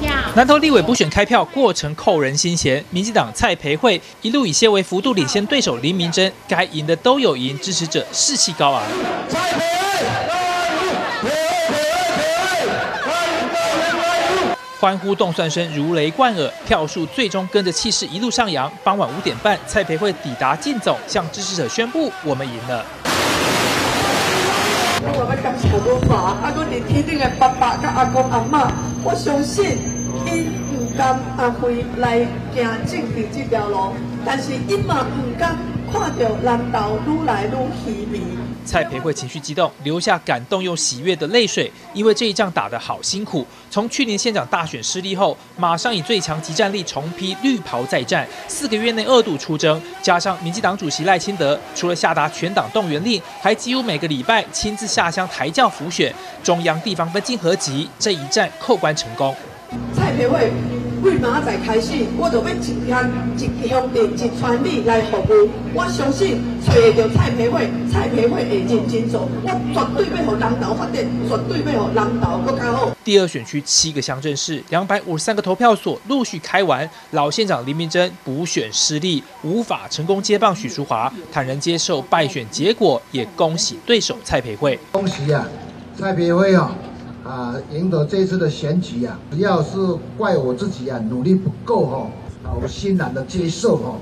票。南投立委补选开票过程扣人心弦，民进党蔡培慧一路以些微幅度领先对手林明珍，该赢的都有赢，支持者士气高昂。欢呼动算声如雷贯耳，票数最终跟着气势一路上扬。傍晚五点半，蔡培慧抵达竞总，向支持者宣布：“我们赢了。”我们感谢我爸，阿公、天顶的爸爸跟阿公阿妈，我相信伊毋甘阿辉来行政治这条路，但是伊嘛毋甘看到南投愈来愈稀微。蔡培慧情绪激动，流下感动又喜悦的泪水，因为这一仗打得好辛苦。从去年县长大选失利后，马上以最强集战力重披绿袍再战，四个月内二度出征，加上民进党主席赖清德除了下达全党动员令，还几乎每个礼拜亲自下乡抬轿辅选，中央地方分进合击，这一战扣关成功。蔡培慧。为明仔载开始，我就要一天一乡镇一传力来服务。我相信找到蔡培慧，蔡培慧会认真做。我绝对要让南投发展，绝对要让南投更加好。第二选区七个乡镇市，两百五十三个投票所陆续开完。老县长林明溱补选失利，无法成功接棒许淑华，坦然接受败选结果，也恭喜对手蔡培慧。恭喜啊，蔡培慧啊！啊，赢得这次的选举啊，只要是怪我自己啊，努力不够哈，啊，我欣然的接受哈。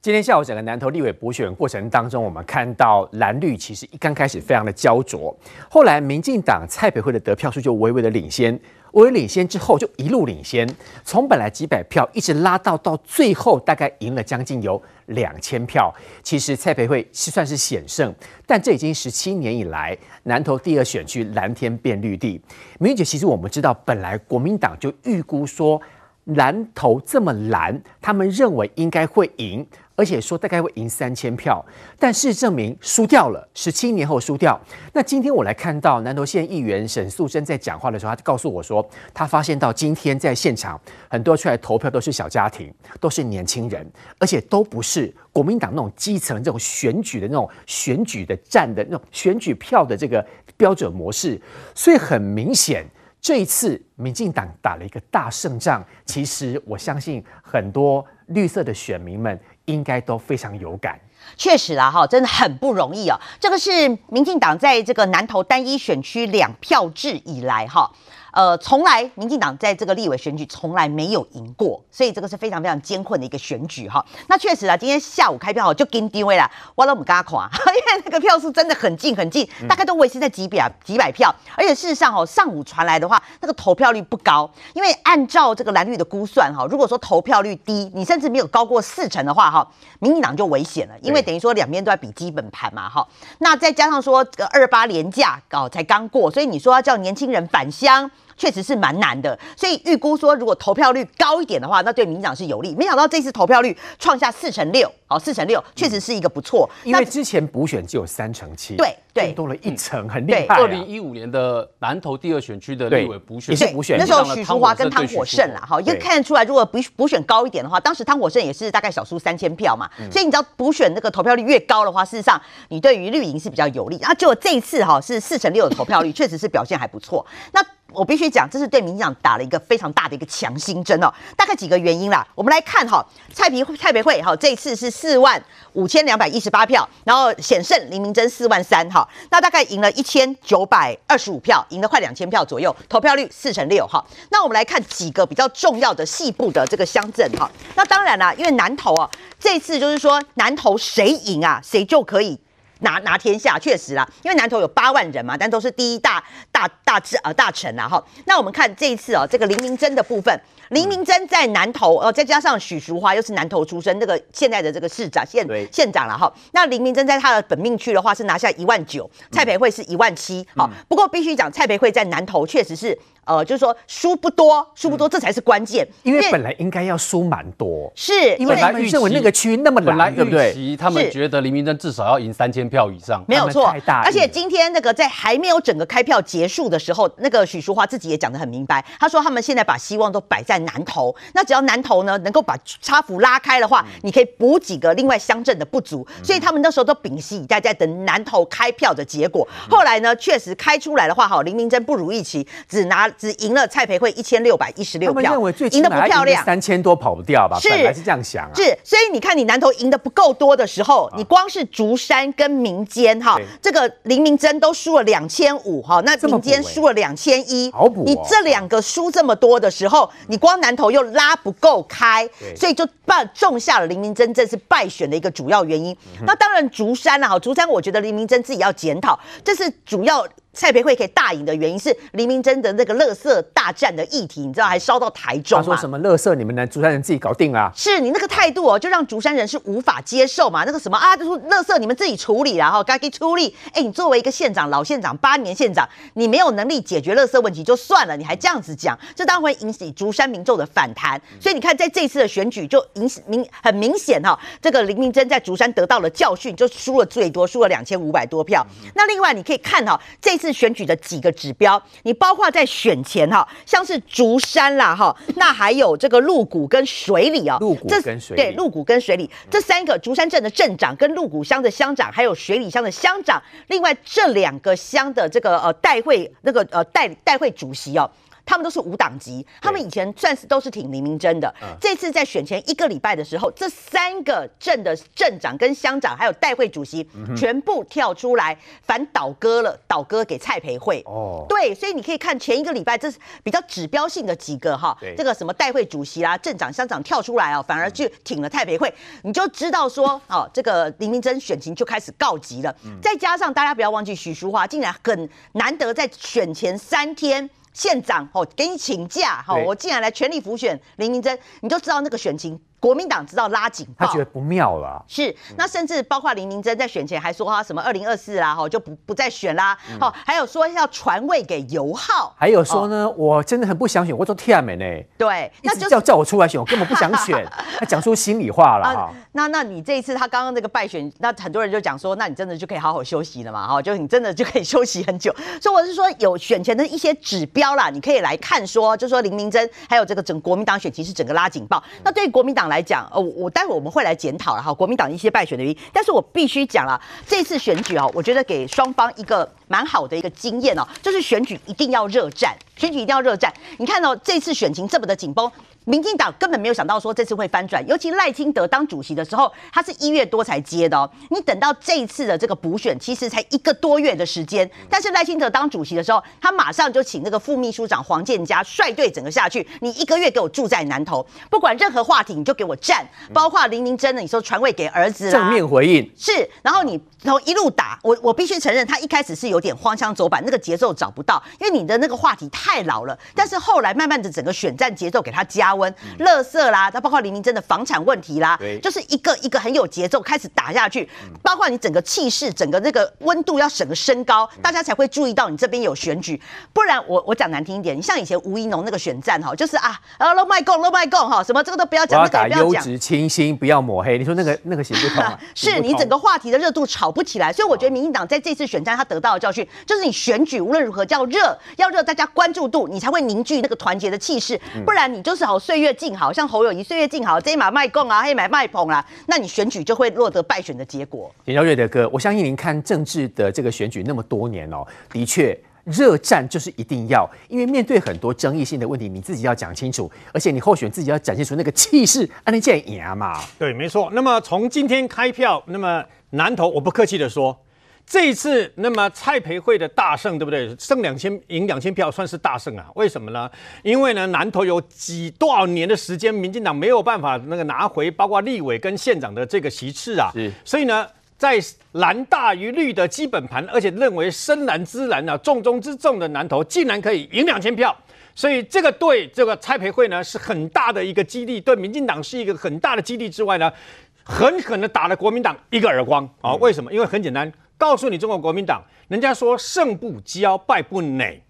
今天下午整个南投立委补选过程当中，我们看到蓝绿其实一刚开始非常的焦灼，后来民进党蔡培慧的得票数就微微的领先。微微领先之后就一路领先，从本来几百票一直拉到到最后大概赢了将近有两千票。其实蔡培慧是算是险胜，但这已经十七年以来南投第二选区蓝天变绿地。明玉姐，其实我们知道本来国民党就预估说南投这么蓝，他们认为应该会赢。而且说大概会赢三千票，但事实证明输掉了。十七年后输掉。那今天我来看到南投县议员沈素贞在讲话的时候，他就告诉我说，他发现到今天在现场很多出来投票都是小家庭，都是年轻人，而且都不是国民党那种基层这种选举的那种选举的战的那种选举票的这个标准模式。所以很明显，这一次民进党打了一个大胜仗。其实我相信很多绿色的选民们。应该都非常有感，确实啦，哈，真的很不容易哦。这个是民进党在这个南投单一选区两票制以来，哈。呃，从来民进党在这个立委选举从来没有赢过，所以这个是非常非常艰困的一个选举哈。那确实啊，今天下午开票就跟定位了，我都不敢看，因为那个票数真的很近很近，大概都维持在几百几百票。而且事实上哦，上午传来的话，那个投票率不高，因为按照这个蓝绿的估算哈，如果说投票率低，你甚至没有高过四成的话哈，民进党就危险了，因为等于说两边都在比基本盘嘛哈。那再加上说这个二八连假哦才刚过，所以你说要叫年轻人返乡。确实是蛮难的，所以预估说，如果投票率高一点的话，那对民进党是有利。没想到这次投票率创下四成六，好，四成六确实是一个不错。因为之前补选只有三成七，对对，多了一成，很厉害。二零一五年的南投第二选区的立委补选也是补选，那时候许淑华跟汤火胜啦，哈，也看得出来，如果补补选高一点的话，当时汤火胜也是大概小输三千票嘛，所以你知道补选那个投票率越高的话，事实上你对于绿营是比较有利。然后结果这一次哈是四成六的投票率，确实是表现还不错。那我必须讲，这是对民进党打了一个非常大的一个强心针哦。大概几个原因啦，我们来看哈，蔡培蔡培慧哈，这一次是四万五千两百一十八票，然后险胜林明溱四万三哈，那大概赢了一千九百二十五票，赢了快两千票左右，投票率四成六哈。那我们来看几个比较重要的细部的这个乡镇哈。那当然啦，因为南投啊，这次就是说南投谁赢啊，谁就可以。拿拿天下，确实啦，因为南投有八万人嘛，但都是第一大大大治啊大城啦哈。那我们看这一次哦，这个林明溱的部分，林明珍在南投呃，再加上许淑华又是南投出身，那个现在的这个市长县县长了哈。那林明珍在他的本命区的话是拿下一万九，蔡培慧是一万七，好，不过必须讲蔡培慧在南投确实是。呃，就是说输不多，输不多，这才是关键。因为本来应该要输蛮多，是因为他们认为那个区那么难，本来对不对？他们觉得林明珍至少要赢三千票以上，没有错。而且今天那个在还没有整个开票结束的时候，那个许淑华自己也讲得很明白，他说他们现在把希望都摆在南投，那只要南投呢能够把差幅拉开的话，你可以补几个另外乡镇的不足，所以他们那时候都屏息以待，在等南投开票的结果。后来呢，确实开出来的话，哈，林明珍不如预期，只拿只赢了蔡培。慧一千六百一十六票，赢得不漂亮，三千多跑不掉吧？是，本来是这样想啊。是，所以你看，你南投赢得不够多的时候，你光是竹山跟民间哈，这个林明珍都输了两千五哈，那民间输了两千一。你这两个输这么多的时候，你光南投又拉不够开，所以就败种下了林明珍这次败选的一个主要原因。那当然竹山了哈，竹山我觉得林明珍自己要检讨，这是主要。蔡培慧可以大赢的原因是林明真的那个乐色大战的议题，你知道还烧到台中。他说什么乐色你们南竹山人自己搞定啊？是你那个态度哦，就让竹山人是无法接受嘛。那个什么啊，就说乐色你们自己处理，然后该给处理。哎，你作为一个县长，老县长八年县长，你没有能力解决乐色问题就算了，你还这样子讲，这当然会引起竹山民众的反弹。所以你看，在这次的选举就引明很明显哈，这个林明真在竹山得到了教训，就输了最多，输了两千五百多票。那另外你可以看哈，这次选举的几个指标，你包括在选前哈，像是竹山啦哈，那还有这个鹿谷跟水里啊，鹿谷跟水对鹿谷跟水里这三个竹山镇的镇长跟鹿谷乡的乡长，还有水里乡的乡长，另外这两个乡的这个呃代会那个呃代代会主席哦。他们都是无党籍，他们以前算是都是挺林明珍的。嗯、这次在选前一个礼拜的时候，这三个镇的镇长跟乡长还有代会主席全部跳出来反倒戈了，倒戈给蔡培慧。哦，对，所以你可以看前一个礼拜，这是比较指标性的几个哈，这个什么代会主席啦、镇长、乡长跳出来啊，反而去挺了蔡培慧，你就知道说哦，这个林明珍选情就开始告急了。再加上大家不要忘记，许淑华竟然很难得在选前三天。县长，哦，给你请假，哈，我竟然来全力辅选林明珍，你就知道那个选情。国民党知道拉警报，他觉得不妙了。是，那甚至包括林明珍在选前还说他什么二零二四啦，哈，就不不再选啦。好，还有说要传位给游浩，还有说呢，我真的很不想选，我做天美呢。对，那就叫叫我出来选，我根本不想选。他讲出心里话了哈。那那你这一次他刚刚那个败选，那很多人就讲说，那你真的就可以好好休息了嘛？哈，就你真的就可以休息很久。所以我是说，有选前的一些指标啦，你可以来看说，就说林明珍还有这个整国民党选情是整个拉警报。那对于国民党来讲，呃，我。待会我们会来检讨了哈，国民党一些败选的原因。但是我必须讲了，这次选举啊，我觉得给双方一个蛮好的一个经验哦，就是选举一定要热战，选举一定要热战。你看到这次选情这么的紧绷。民进党根本没有想到说这次会翻转，尤其赖清德当主席的时候，他是一月多才接的哦。你等到这一次的这个补选，其实才一个多月的时间，但是赖清德当主席的时候，他马上就请那个副秘书长黄建嘉率队整个下去。你一个月给我住在南投，不管任何话题你就给我站，包括林明真的，你说传位给儿子，正面回应是，然后你然后一路打，我我必须承认，他一开始是有点荒腔走板，那个节奏找不到，因为你的那个话题太老了。但是后来慢慢的整个选战节奏给他加温，乐。色啦，它包括林明真的房产问题啦，就是一个一个很有节奏开始打下去，包括你整个气势、整个那个温度要整个升高，大家才会注意到你这边有选举。不然我我讲难听一点，你像以前吴怡农那个选战哈，就是啊，啊，no my god，no my god 哈，什么这个都不要讲，我要讲优质清新，不要抹黑。你说那个那个行不通啊？是你整个话题的热度炒不起来，所以我觉得民进党在这次选战他得到的教训，就是你选举无论如何叫热，要热大家关注度，你才会凝聚那个团结的气势，不然你就是好岁月静好。像侯友谊岁月静好，这一马卖供啊，黑买卖捧啊，那你选举就会落得败选的结果。田昭瑞的哥，我相信您看政治的这个选举那么多年哦，的确热战就是一定要，因为面对很多争议性的问题，你自己要讲清楚，而且你候选自己要展现出那个气势，安能见赢嘛？对，没错。那么从今天开票，那么南投，我不客气的说。这一次，那么蔡培慧的大胜，对不对？胜两千，赢两千票，算是大胜啊？为什么呢？因为呢，南投有几多少年的时间，民进党没有办法那个拿回，包括立委跟县长的这个席次啊。所以呢，在蓝大于绿的基本盘，而且认为深蓝之蓝啊，重中之重的南投，竟然可以赢两千票，所以这个对这个蔡培慧呢是很大的一个激励，对民进党是一个很大的激励之外呢，狠狠的打了国民党一个耳光啊！为什么？因为很简单，告诉你中国国民党，人家说胜不骄，败不馁，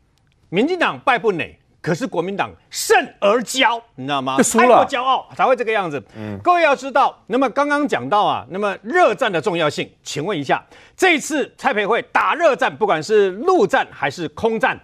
民进党败不馁。可是国民党胜而骄，你知道吗？输了，太骄傲才会这个样子。嗯，各位要知道，那么刚刚讲到啊，那么热战的重要性，请问一下，这一次蔡培慧打热战，不管是陆战还是空战，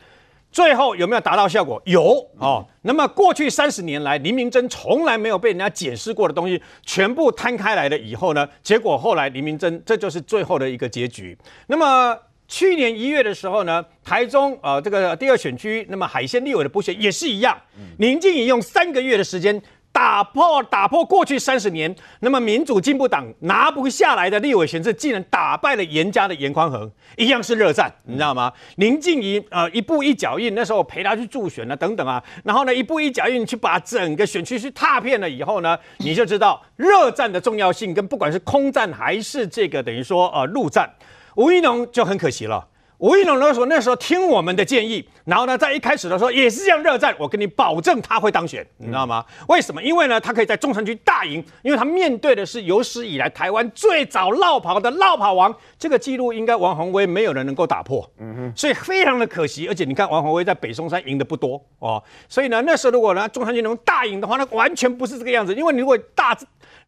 最后有没有达到效果？有哦。那么过去三十年来，黎明真从来没有被人家解释过的东西，全部摊开来了以后呢，结果后来黎明真这就是最后的一个结局。那么。去年一月的时候呢，台中呃这个第二选区，那么海鲜立委的补选也是一样，宁静怡用三个月的时间打破打破过去三十年，那么民主进步党拿不下来的立委选制，竟然打败了严家的严宽恒，一样是热战，你知道吗？林静怡呃一步一脚印，那时候我陪他去助选了等等啊，然后呢一步一脚印去把整个选区去踏遍了以后呢，你就知道热战的重要性，跟不管是空战还是这个等于说呃陆战。吴一农就很可惜了。吴怡农那时候那时候听我们的建议，然后呢，在一开始的时候也是这样热战，我跟你保证他会当选，你知道吗？为什么？因为呢，他可以在中山区大赢，因为他面对的是有史以来台湾最早落跑的落跑王，这个记录应该王宏威没有人能够打破，嗯哼，所以非常的可惜。而且你看王宏威在北松山赢的不多哦，所以呢，那时候如果呢中山区能大赢的话，那完全不是这个样子，因为你如果大。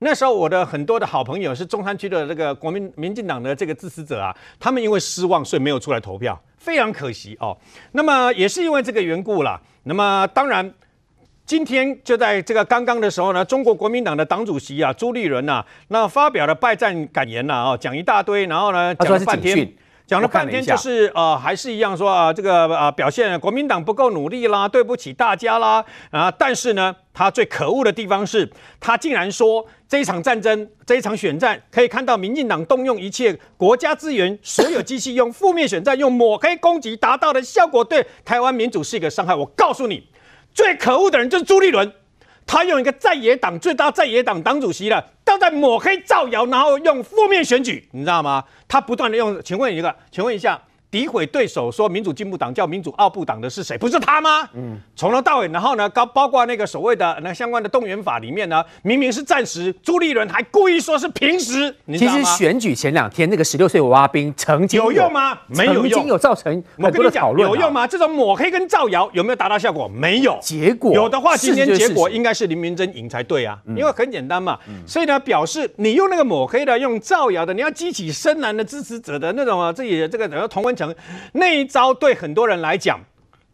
那时候我的很多的好朋友是中山区的这个国民民进党的这个支持者啊，他们因为失望，所以没有出来投票，非常可惜哦。那么也是因为这个缘故啦。那么当然，今天就在这个刚刚的时候呢，中国国民党的党主席啊朱立伦呐、啊，那发表了败战感言呐，哦，讲一大堆，然后呢讲了半天。讲了半天就是呃，还是一样说啊，这个呃表现国民党不够努力啦，对不起大家啦啊！但是呢，他最可恶的地方是，他竟然说这一场战争，这一场选战，可以看到民进党动用一切国家资源，所有机器用负面选战，用抹黑攻击达到的效果，对台湾民主是一个伤害。我告诉你，最可恶的人就是朱立伦。他用一个在野党最大在野党党主席了，都在抹黑造谣，然后用负面选举，你知道吗？他不断的用，请问一个，请问一下。诋毁对手，说民主进步党叫民主奥布党的是谁？不是他吗？嗯，从头到尾，然后呢，包包括那个所谓的那相关的动员法里面呢，明明是暂时，朱立伦还故意说是平时。你知道吗？其实选举前两天那个十六岁娃娃兵曾经有，有用吗？没有用，曾经有造成很多的讨论。有用吗？这种抹黑跟造谣有没有达到效果？没有。结果有的话，今天结果应该是林明珍赢才对啊，因为很简单嘛。所以呢，表示你用那个抹黑的，用造谣的，你要激起深蓝的支持者的那种啊，自己的这个然后同温层那。一招对很多人来讲，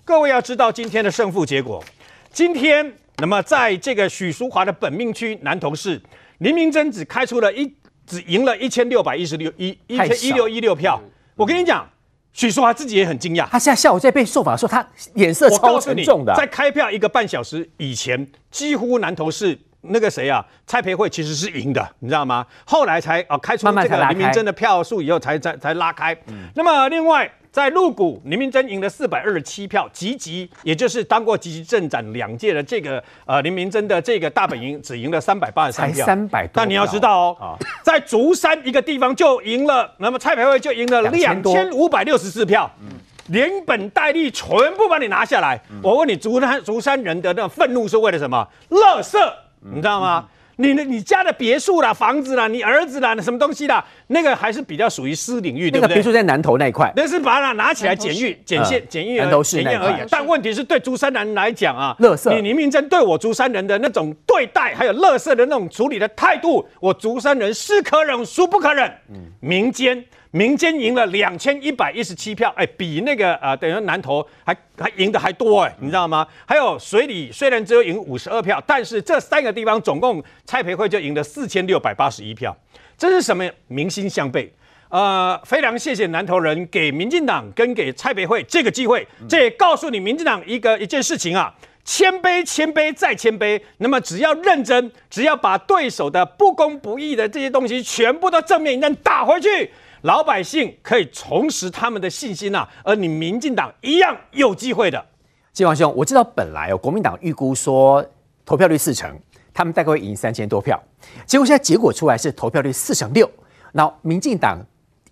各位要知道今天的胜负结果。今天，那么在这个许淑华的本命区南投市，林明珍只开出了一，只赢了一千六百一十六一一千一六一六票。我跟你讲，许淑华自己也很惊讶。他现在下午在被受访的时候，他脸色超沉重的。在开票一个半小时以前，几乎南投市那个谁啊，蔡培慧其实是赢的，你知道吗？后来才啊开出这个林明真的票数以后才，才才才拉开。嗯、那么另外。在鹿谷，林明真赢了四百二十七票，集集也就是当过集集镇长两届的这个呃林明真的这个大本营只赢了三百八十三票，三百你要知道哦，哦在竹山一个地方就赢了，那么蔡培慧就赢了两千五百六十四票，嗯，连本带利全部把你拿下来。嗯、我问你，竹山竹山人的那种愤怒是为了什么？垃圾，你知道吗？你的你家的别墅啦、房子啦、你儿子啦、什么东西啦，那个还是比较属于私领域，对不对？那个别墅在南投那一块，那是把它拿起来检阅、检验、检验、检验而已。但问题是对竹山人来讲啊，垃圾，你林明溱对我竹山人的那种对待，还有垃圾的那种处理的态度，我竹山人是可忍，孰不可忍？嗯，民间。民间赢了两千一百一十七票，哎，比那个呃，等于南投还还赢的还多哎，你知道吗？还有水里虽然只有赢五十二票，但是这三个地方总共蔡培慧就赢了四千六百八十一票，这是什么？民心向背。呃，非常谢谢南投人给民进党跟给蔡培慧这个机会，这也告诉你民进党一个一件事情啊，谦卑，谦卑再谦卑。那么只要认真，只要把对手的不公不义的这些东西全部都正面一战打回去。老百姓可以重拾他们的信心呐、而你民进党一样有机会的。金王兄，我知道本来哦，国民党预估说投票率四成，他们大概会赢三千多票，结果现在结果出来是投票率四成六，然后民进党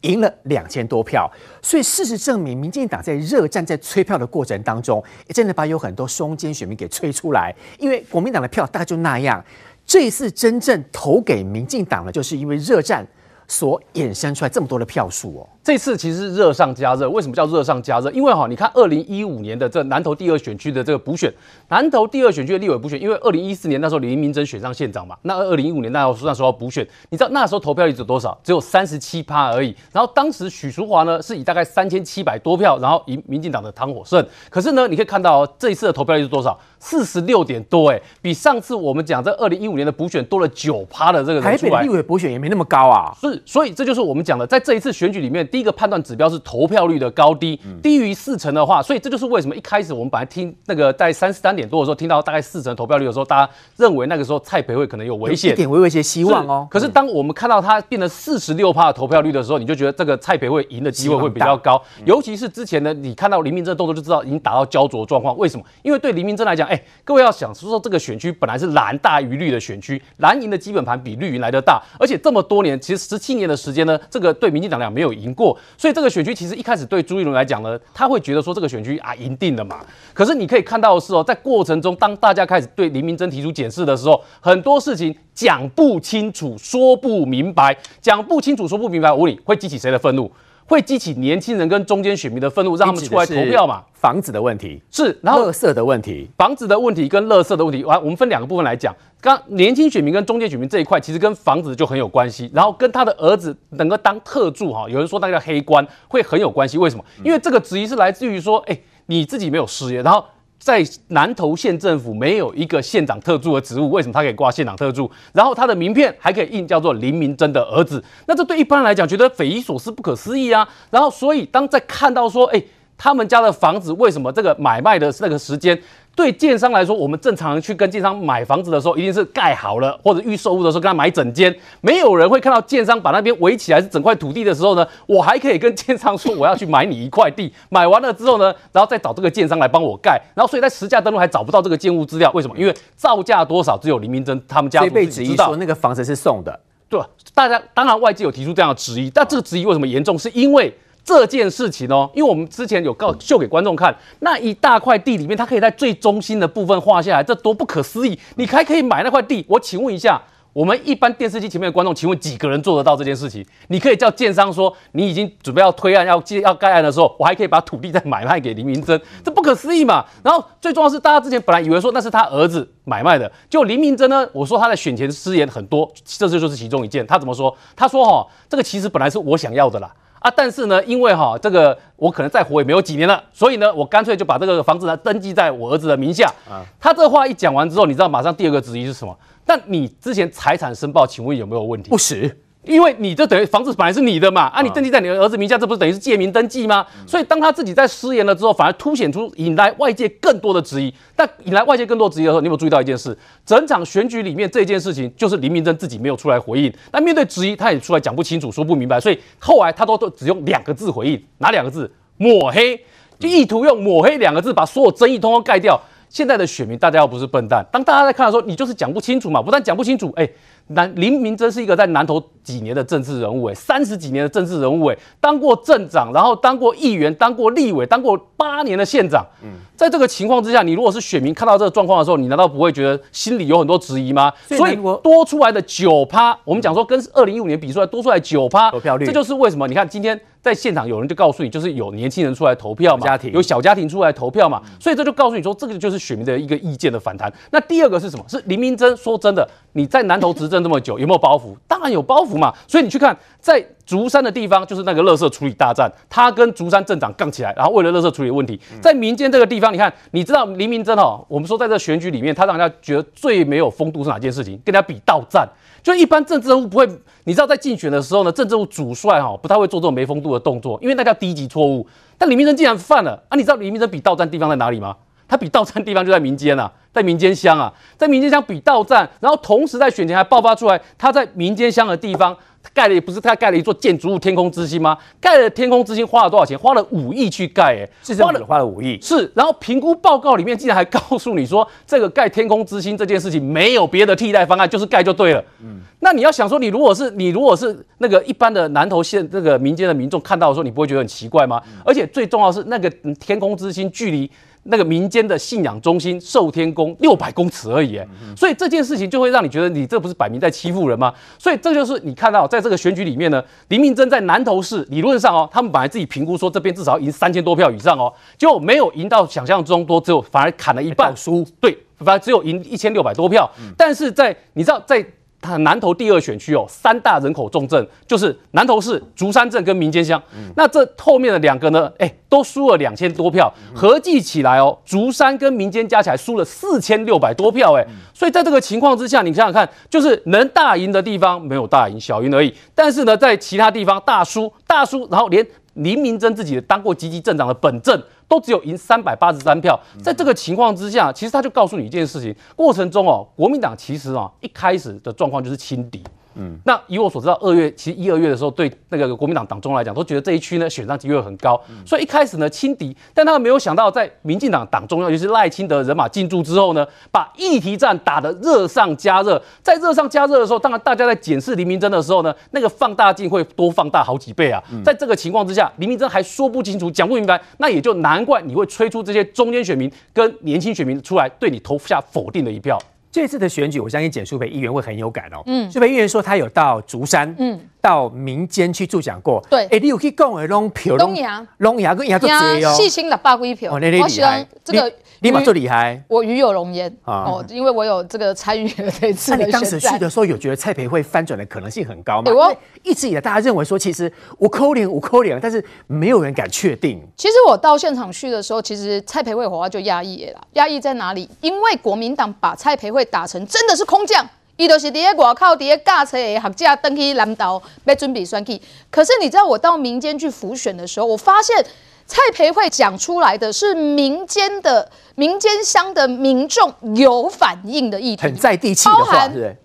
赢了两千多票，所以事实证明，民进党在热战、在催票的过程当中，也真的把有很多中间选民给催出来。因为国民党的票大概就那样，这一次真正投给民进党的，就是因为热战所衍生出来这么多的票数哦。这次其实是热上加热，为什么叫热上加热？因为哈，你看二零一五年的这南投第二选区的这个补选，南投第二选区的立委补选，因为二零一四年那时候林明珍选上县长嘛，那二零一五年那时候那时候要补选，你知道那时候投票率只有多少？只有三十七趴而已。然后当时许淑华呢是以大概三千七百多票，然后赢民进党的汤火胜。可是呢，你可以看到哦，这一次的投票率是多少？四十六点多，哎，比上次我们讲这二零一五年的补选多了九趴的这个。台北立委补选也没那么高啊。是，所以这就是我们讲的，在这一次选举里面，第一个判断指标是。投票率的高低，低于四成的话，所以这就是为什么一开始我们本来听那个在三十三点多的时候听到大概四成投票率的时候，大家认为那个时候蔡培慧可能有危险，一点微微一些希望哦。可是当我们看到他变成四十六趴的投票率的时候，你就觉得这个蔡培慧赢的机会会比较高。尤其是之前呢，你看到林明正动作就知道已经达到焦灼状况。为什么？因为对林明正来讲，哎，各位要想说说这个选区本来是蓝大于绿的选区，蓝营的基本盘比绿营来得大，而且这么多年，其实十七年的时间呢，这个对民进党来讲没有赢过，所以这个选区其实一开始对。朱一龙来讲呢，他会觉得说这个选区啊赢定了嘛。可是你可以看到的是哦，在过程中，当大家开始对林明珍提出检视的时候，很多事情讲不清楚、说不明白，讲不清楚、说不明白，我问你会激起谁的愤怒？会激起年轻人跟中间选民的愤怒，让他们出来投票嘛？房子的问题是，然后垃圾的问题，房子的问题跟垃圾的问题，完我们分两个部分来讲。刚年轻选民跟中间选民这一块，其实跟房子就很有关系，然后跟他的儿子能够当特助哈，有人说那个黑官会很有关系。为什么？因为这个质疑是来自于说，哎，你自己没有失业，然后。在南投县政府没有一个县长特助的职务，为什么他可以挂县长特助？然后他的名片还可以印叫做林明真的儿子，那这对一般人来讲觉得匪夷所思、不可思议啊。然后所以当在看到说，哎，他们家的房子为什么这个买卖的那个时间？对建商来说，我们正常去跟建商买房子的时候，一定是盖好了或者预售屋的时候跟他买整间，没有人会看到建商把那边围起来是整块土地的时候呢，我还可以跟建商说我要去买你一块地，买完了之后呢，然后再找这个建商来帮我盖，然后所以在实价登录还找不到这个建物资料，为什么？因为造价多少只有林明珍他们家族自己知道。说那个房子是送的，对，大家当然外界有提出这样的质疑，但这个质疑为什么严重？是因为。这件事情哦，因为我们之前有告秀给观众看，那一大块地里面，它可以在最中心的部分画下来，这多不可思议！你还可以买那块地。我请问一下，我们一般电视机前面的观众，请问几个人做得到这件事情？你可以叫建商说，你已经准备要推案、要接、要盖案的时候，我还可以把土地再买卖给林明溱，这不可思议嘛？然后最重要是，大家之前本来以为说那是他儿子买卖的，就林明溱呢，我说他的选前失言很多，这这就是其中一件。他怎么说？他说哈，这个其实本来是我想要的啦。啊，但是呢，因为哈，这个我可能再活也没有几年了，所以呢，我干脆就把这个房子呢登记在我儿子的名下。啊，他这话一讲完之后，你知道马上第二个质疑是什么？但你之前财产申报，请问有没有问题？不实。因为你这等于房子本来是你的嘛，啊，你登记在你的儿子名下，这不是等于是借名登记吗？所以当他自己在失言了之后，反而凸显出引来外界更多的质疑。但引来外界更多质疑的时候，你有没有注意到一件事？整场选举里面这件事情，就是林明珍自己没有出来回应。那面对质疑，他也出来讲不清楚，说不明白。所以后来他都都只用两个字回应，哪两个字？抹黑，就意图用抹黑两个字把所有争议通通盖掉。现在的选民，大家又不是笨蛋。当大家在看的时候，你就是讲不清楚嘛。不但讲不清楚，哎，南林明真是一个在南投几年的政治人物，哎，三十几年的政治人物，哎，当过镇长，然后当过议员，当过立委，当过八年的县长。嗯，在这个情况之下，你如果是选民看到这个状况的时候，你难道不会觉得心里有很多质疑吗？所以多出来的九趴，我们讲说跟二零一五年比出来多出来九趴这就是为什么？你看今天。在现场有人就告诉你，就是有年轻人出来投票嘛，家庭有小家庭出来投票嘛，所以这就告诉你说，这个就是选民的一个意见的反弹。那第二个是什么？是林明珍说真的，你在南投执政这么久，有没有包袱？当然有包袱嘛。所以你去看，在竹山的地方，就是那个垃圾处理大战，他跟竹山镇长杠起来，然后为了垃圾处理问题，在民间这个地方，你看，你知道林明溱哦，我们说在这选举里面，他让人家觉得最没有风度是哪件事情？跟人家比倒赞。就一般政治人物不会，你知道在竞选的时候呢，政治人物主帅哈不太会做这种没风度的动作，因为那叫低级错误。但李明溱竟然犯了啊！你知道李明溱比倒赞地方在哪里吗？他比到站地方就在民间啊，在民间乡啊，在民间乡比到站，然后同时在选前还爆发出来，他在民间乡的地方。盖了也不是他盖了一座建筑物天空之星吗？盖了天空之星花了多少钱？花了五亿去盖，哎，是这样子，花了五亿。是，然后评估报告里面竟然还告诉你说，这个盖天空之星这件事情没有别的替代方案，就是盖就对了。嗯，那你要想说，你如果是你如果是那个一般的南投县那个民间的民众看到的时候，你不会觉得很奇怪吗？而且最重要的是，那个天空之星距离。那个民间的信仰中心寿天宫六百公尺而已，所以这件事情就会让你觉得你这不是摆明在欺负人吗？所以这就是你看到在这个选举里面呢，林明珍在南投市理论上哦，他们本来自己评估说这边至少要赢三千多票以上哦，结果没有赢到想象中多，只有反而砍了一半。输，对，反而只有赢一千六百多票，但是在你知道在。它南投第二选区哦，三大人口重镇就是南投市竹山镇跟民间乡。嗯、那这后面的两个呢，哎，都输了两千多票，合计起来哦，竹山跟民间加起来输了四千六百多票，哎，所以在这个情况之下，你想想看，就是能大赢的地方没有大赢，小赢而已。但是呢，在其他地方大输大输，然后连林明珍自己当过积极镇长的本镇。都只有赢三百八十三票，在这个情况之下，其实他就告诉你一件事情：过程中哦，国民党其实啊一开始的状况就是轻敌。嗯，那以我所知道，二月其实一二月的时候，对那个国民党党中来讲，都觉得这一区呢选上机会很高，所以一开始呢轻敌，但他们没有想到，在民进党党中央，尤其是赖清德人马进驻之后呢，把议题战打得热上加热，在热上加热的时候，当然大家在检视林明真的时候呢，那个放大镜会多放大好几倍啊，在这个情况之下，林明真还说不清楚、讲不明白，那也就难怪你会吹出这些中间选民跟年轻选民出来对你投下否定的一票。这次的选举，我相信简淑培议员会很有感哦。嗯，淑培议员说他有到竹山，嗯，到民间去助讲过。对，哎，你有去讲的拢票拢赢，拢赢跟赢都多哦。四千六百几票，哦，那厉害。这个。立马最厉害，我与有荣焉啊哦，因为我有这个参与了这次。那你当时去的时候，有觉得蔡培慧翻转的可能性很高吗？我一直以来大家认为说，其实我扣脸，我扣脸，但是没有人敢确定。其实我到现场去的时候，其实蔡培慧火花就压抑了，压抑在哪里？因为国民党把蔡培慧打成真的是空降，伊都是底下外靠底下驾车的学者登去南投要准备选举。可是你知道我到民间去浮选的时候，我发现。蔡培慧讲出来的是民间的民间乡的民众有反应的议题，很在地气的话，包含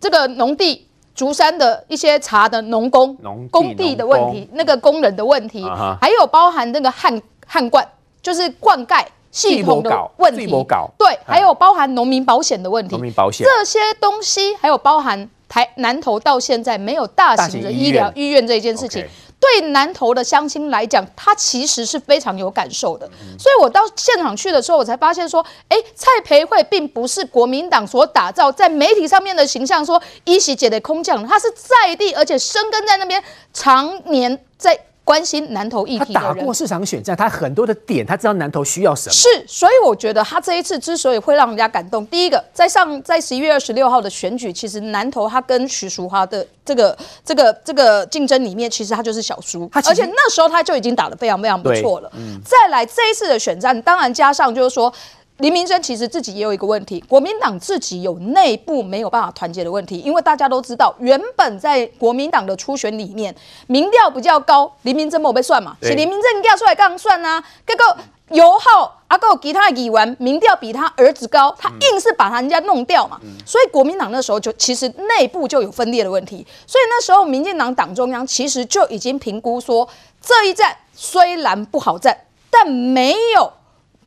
这个农地竹山的一些茶的农工、农工地的问题，那个工人的问题，还有包含那个旱旱灌，就是灌溉系统的问题，对，还有包含农民保险的问题，农民保险。这些东西，还有包含台南投到现在没有大型的医疗医院。这件事情。对南投的乡亲来讲，他其实是非常有感受的。所以我到现场去的时候，我才发现说，哎，蔡培慧并不是国民党所打造在媒体上面的形象，说一席姐的空降，她是在地，而且生根在那边，常年在。关心南投议题的人，他打过市场选战，他很多的点，他知道南投需要什么。是，所以我觉得他这一次之所以会让人家感动，第一个，在上在十一月二十六号的选举，其实南投他跟徐淑华的这个这个这个竞争里面，其实他就是小输，而且那时候他就已经打得非常非常不错了。嗯，再来这一次的选战，当然加上就是说。林明溱其实自己也有一个问题，国民党自己有内部没有办法团结的问题，因为大家都知道，原本在国民党的初选里面，民调比较高，林明溱没有被算嘛，是林明溱调出来刚算啊，结果尤浩阿有其他议员民调比他儿子高，他硬是把他人家弄掉嘛，所以国民党那时候就其实内部就有分裂的问题，所以那时候民进党党中央其实就已经评估说，这一战虽然不好战，但没有。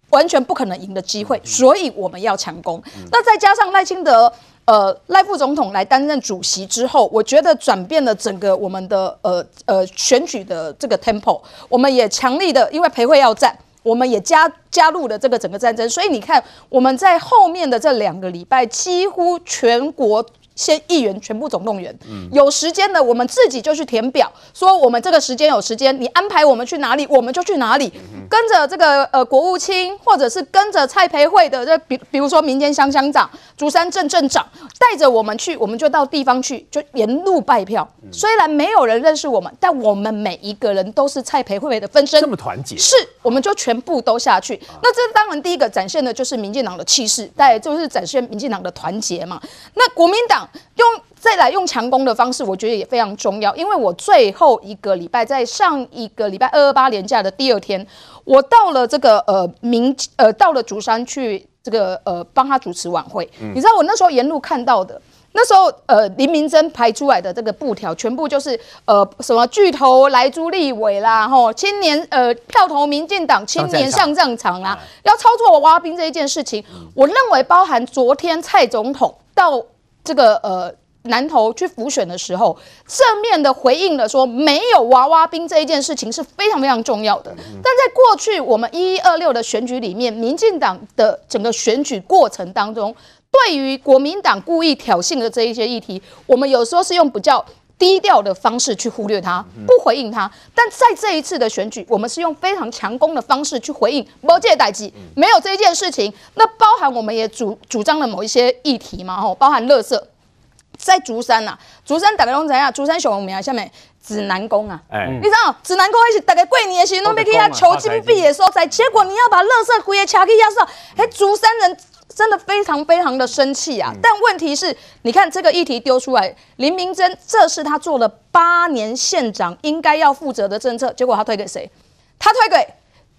完全不可能赢的机会，所以我们要强攻。那再加上赖清德，呃，赖副总统来担任主席之后，我觉得转变了整个我们的呃呃选举的这个 tempo。我们也强力的，因为培慧要战，我们也加加入了这个整个战争。所以你看，我们在后面的这两个礼拜，几乎全国。先议员全部总动员，有时间的我们自己就去填表，说我们这个时间有时间，你安排我们去哪里，我们就去哪里，跟着这个呃国务卿，或者是跟着蔡培慧的这比比如说民间乡乡长、竹山镇镇长，带着我们去，我们就到地方去，就沿路拜票。虽然没有人认识我们，但我们每一个人都是蔡培慧的分身，这么团结，是，我们就全部都下去。那这当然第一个展现的就是民进党的气势，带就是展现民进党的团结嘛。那国民党。用再来用强攻的方式，我觉得也非常重要。因为我最后一个礼拜，在上一个礼拜二二八连假的第二天，我到了这个呃明呃到了竹山去这个呃帮他主持晚会。嗯、你知道我那时候沿路看到的。那时候，呃，林明珍排出来的这个布条，全部就是呃什么巨头来朱立委啦，吼，青年呃票投民进党青年上战场啦，要操作娃娃兵这一件事情，我认为包含昨天蔡总统到这个呃南投去浮选的时候，正面的回应了说没有娃娃兵这一件事情是非常非常重要的。但在过去我们一一二六的选举里面，民进党的整个选举过程当中。对于国民党故意挑衅的这一些议题，我们有时候是用比较低调的方式去忽略他，不回应他。但在这一次的选举，我们是用非常强攻的方式去回应。没这代际，没有这一件事情。那包含我们也主主张了某一些议题嘛，吼，包含垃圾，在竹山呐、啊，竹山大家拢知影，竹山小红苗下面指南宫啊，你知道指南宫一起大概过年的时候，都要去遐求金币的时候，在结果你要把垃圾回来掐去压上，哎，竹山人。真的非常非常的生气啊！但问题是，你看这个议题丢出来，林明珍这是他做了八年县长应该要负责的政策，结果他推给谁？他推给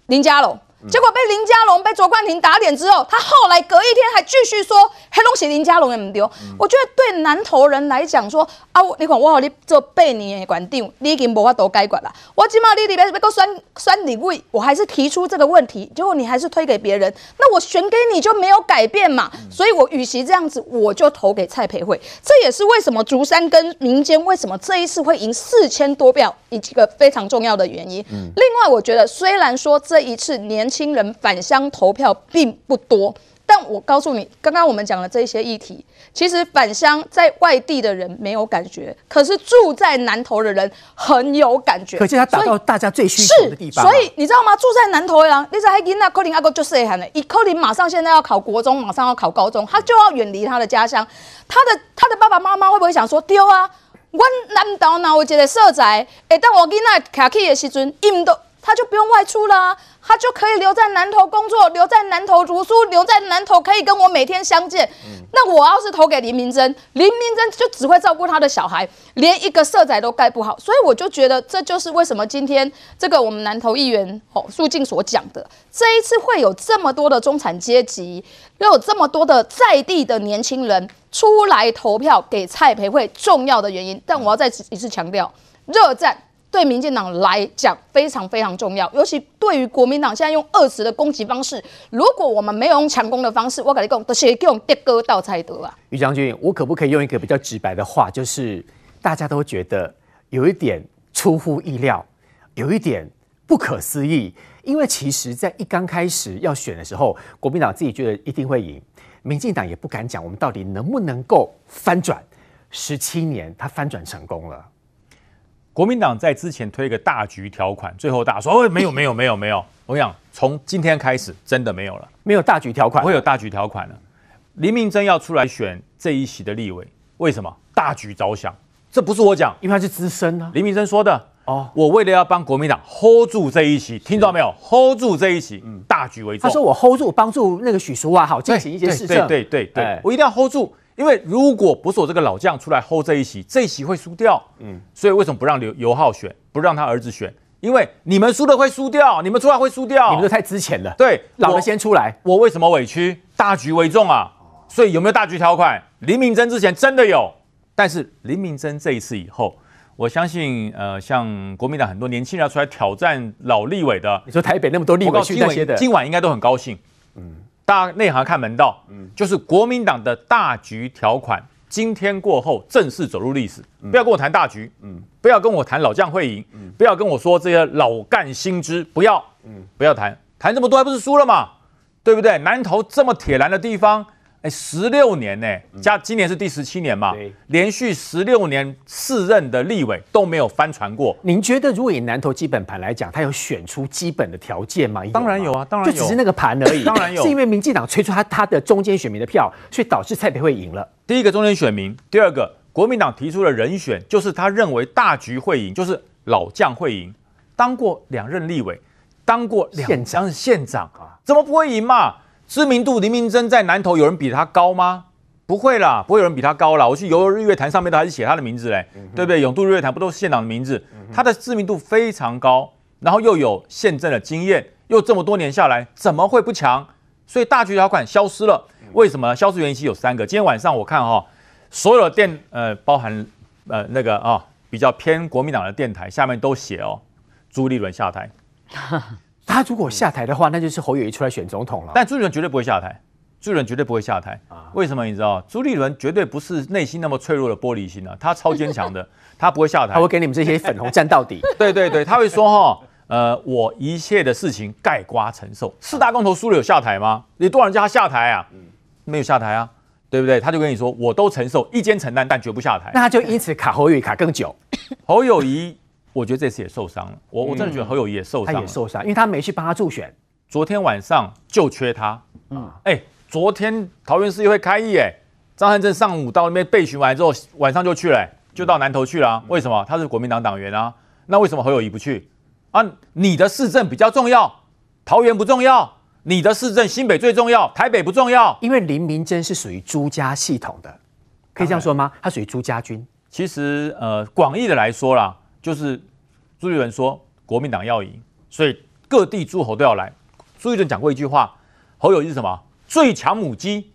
林佳龙。结果被林佳龙被卓冠廷打脸之后，他后来隔一天还继续说黑龙是林佳龙也唔丢。我觉得对南投人来讲说啊，你看我和你做八年的馆长，你已经无法度解决了。我起码你里面要个选选立委，我还是提出这个问题，结果你还是推给别人，那我选给你就没有改变嘛。所以我与其这样子，我就投给蔡培慧。这也是为什么竹山跟民间为什么这一次会赢四千多票，一个非常重要的原因。另外，我觉得虽然说这一次年。年轻人返乡投票并不多，但我告诉你，刚刚我们讲的这些议题，其实返乡在外地的人没有感觉，可是住在南投的人很有感觉。可见他打到大家最需求的地方。所以你知道吗？住在南投的人，你知道他囡仔可能阿哥就是喊的，伊可能马上现在要考国中，马上要考高中，他就要远离他的家乡。他的他的爸爸妈妈会不会想说丢啊？我南投哪有一个社宅？哎，当我囡仔卡起的时阵，伊都他就不用外出了啊。他就可以留在南投工作，留在南投读书，留在南投可以跟我每天相见。嗯、那我要是投给林明珍，林明珍就只会照顾他的小孩，连一个社宅都盖不好。所以我就觉得这就是为什么今天这个我们南投议员哦苏静所讲的，这一次会有这么多的中产阶级，又有这么多的在地的年轻人出来投票给蔡培慧，重要的原因。但我要再一次强调，热战。对民进党来讲非常非常重要，尤其对于国民党现在用二次的攻击方式，如果我们没有用强攻的方式，我跟你讲，都是用跌哥倒才得啊。于将军，我可不可以用一个比较直白的话，就是大家都觉得有一点出乎意料，有一点不可思议，因为其实在一刚开始要选的时候，国民党自己觉得一定会赢，民进党也不敢讲我们到底能不能够翻转，十七年他翻转成功了。国民党在之前推一个大局条款，最后大家说哦，没有没有没有没有。我跟你讲，从今天开始真的没有了，没有大局条款，不会有大局条款了。林明溱要出来选这一席的立委，为什么？大局着想，这不是我讲，因为他是资深啊。林明溱说的哦，我为了要帮国民党 hold 住这一席，听到没有？hold 住这一席，嗯，大局为重。他说我 hold 住，帮助那个许淑华好进行一些事情，对对对对，对，我一定要 hold 住。因为如果不是我这个老将出来 hold 这一席，这一席会输掉。嗯，所以为什么不让刘尤浩选，不让他儿子选？因为你们输的会输掉，你们出来会输掉。你们都太资浅了。对，老的先出来。我，我为什么委屈？大局为重啊。所以有没有大局条款？林明溱之前真的有，但是林明溱这一次以后，我相信，呃，像国民党很多年轻人要出来挑战老立委的，你说台北那么多立委去那些的，今晚应该都很高兴。嗯。大家内行看门道，嗯，就是国民党的大局条款，今天过后正式走入历史。不要跟我谈大局，嗯，不要跟我谈老将会赢，嗯，不要跟我说这些老干新知，不要，嗯，不要谈，谈这么多还不是输了嘛？对不对？南投这么铁蓝的地方。哎，十六年呢，加今年是第十七年嘛，连续十六年四任的立委都没有翻船过。您觉得，如果以南投基本盘来讲，他有选出基本的条件吗？当然有啊，当然有，就只是那个盘而已。当然有，是因为民进党吹出他他的中间选民的票，所以导致蔡培慧赢了。第一个中间选民，第二个国民党提出的人选，就是他认为大局会赢，就是老将会赢，当过两任立委，当过两任县长，县长啊，怎么不会赢嘛？知名度，林明溱在南投有人比他高吗？不会啦，不会有人比他高啦。我去游游日月潭上面都还是写他的名字嘞，嗯、对不对？永渡日月潭不都是县长的名字？嗯、他的知名度非常高，然后又有县政的经验，又这么多年下来，怎么会不强？所以大局条款消失了，为什么？消失原因其实有三个。今天晚上我看哈、哦，所有的电呃，包含呃那个啊、哦，比较偏国民党的电台下面都写哦，朱立伦下台。他如果下台的话，那就是侯友谊出来选总统了。但朱立伦绝对不会下台。朱立伦绝对不会下台啊！为什么？你知道，朱立伦绝对不是内心那么脆弱的玻璃心啊，他超坚强的，他不会下台，他会给你们这些粉红站到底。对对对，他会说哈，呃，我一切的事情盖瓜承受。四大公投输了有下台吗？你多少人叫他下台啊？没有下台啊，对不对？他就跟你说，我都承受，一肩承担，但绝不下台。那他就因此卡侯友宜卡更久。侯友宜，我觉得这次也受伤了。我我真的觉得侯友谊也受伤，他也受伤，因为他没去帮他助选。昨天晚上就缺他。嗯，哎。昨天桃园市议会开议，哎，张汉正上午到那边备询完之后，晚上就去了，就到南投去了。为什么？他是国民党党员啊。那为什么侯友谊不去？啊，你的市政比较重要，桃园不重要。你的市政新北最重要，台北不重要。因为林明珍是属于朱家系统的，可以这样说吗？他属于朱家军。其实，呃，广义的来说啦，就是朱立伦说国民党要赢，所以各地诸侯都要来。朱立伦讲过一句话，侯友谊是什么？最强母鸡，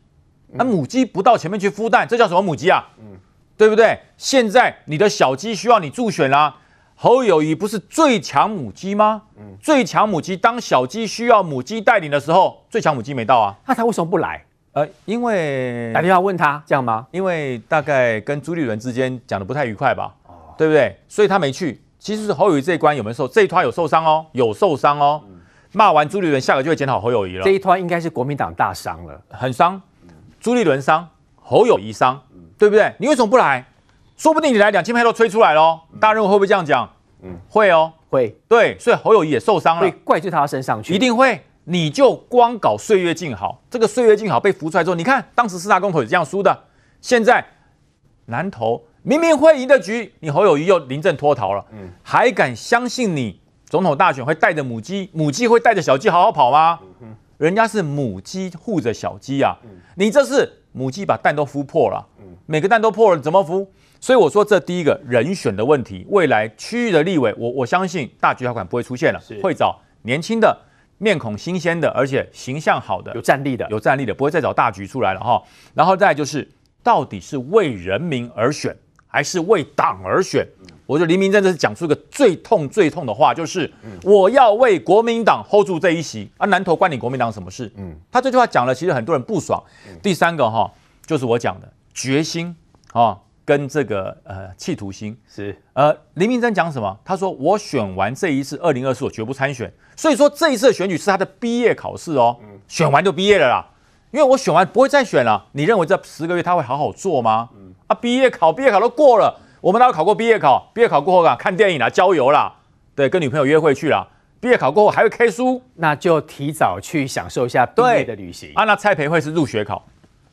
那母鸡不到前面去孵蛋，这叫什么母鸡啊？嗯，对不对？现在你的小鸡需要你助选啦，啊，侯友谊不是最强母鸡吗？嗯，最强母鸡当小鸡需要母鸡带领的时候，最强母鸡没到啊，那他为什么不来？呃，因为打电话问他这样吗？因为大概跟朱立伦之间讲的不太愉快吧，哦，对不对？所以他没去。其实是侯友谊这一关有没有受？这一团有受伤哦，有受伤哦。嗯骂完朱立伦，下个就会检讨侯友谊了。这一团应该是国民党大伤了，很伤。朱立伦伤，侯友谊伤，对不对？你为什么不来？说不定你来，两千票都吹出来了。大家认为会不会这样讲？嗯，会哦，会。对，所以侯友谊也受伤了，会怪罪他身上去，一定会。你就光搞岁月静好，这个岁月静好被浮出来之后，你看当时四大公投也这样输的，现在南投明明会赢的局，你侯友谊又临阵脱逃了，嗯，还敢相信你？总统大选会带着母鸡，母鸡会带着小鸡好好跑吗？人家是母鸡护着小鸡啊，你这是母鸡把蛋都孵破了，每个蛋都破了，怎么孵？所以我说这第一个人选的问题，未来区域的立委，我我相信大局条款不会出现了，会找年轻的、面孔新鲜的，而且形象好的、有战力的、有战力的，不会再找大局出来了哈。然后再就是，到底是为人民而选，还是为党而选？我觉得林明溱这是讲出一个最痛最痛的话，就是我要为国民党 hold 住这一席啊，南投关你国民党什么事？嗯，他这句话讲了，其实很多人不爽。第三个哈，就是我讲的决心啊，跟这个呃企图心是呃林明溱讲什么？他说我选完这一次二零二四，我绝不参选。所以说这一次的选举是他的毕业考试哦，选完就毕业了啦，因为我选完不会再选了。你认为这十个月他会好好做吗？啊，毕业考毕业考都过了。我们哪有考过毕业考？毕业考过后啊，看电影啦，郊游啦，对，跟女朋友约会去啦。毕业考过后还会 K 书，那就提早去享受一下毕业的旅行。啊，那蔡培慧是入学考，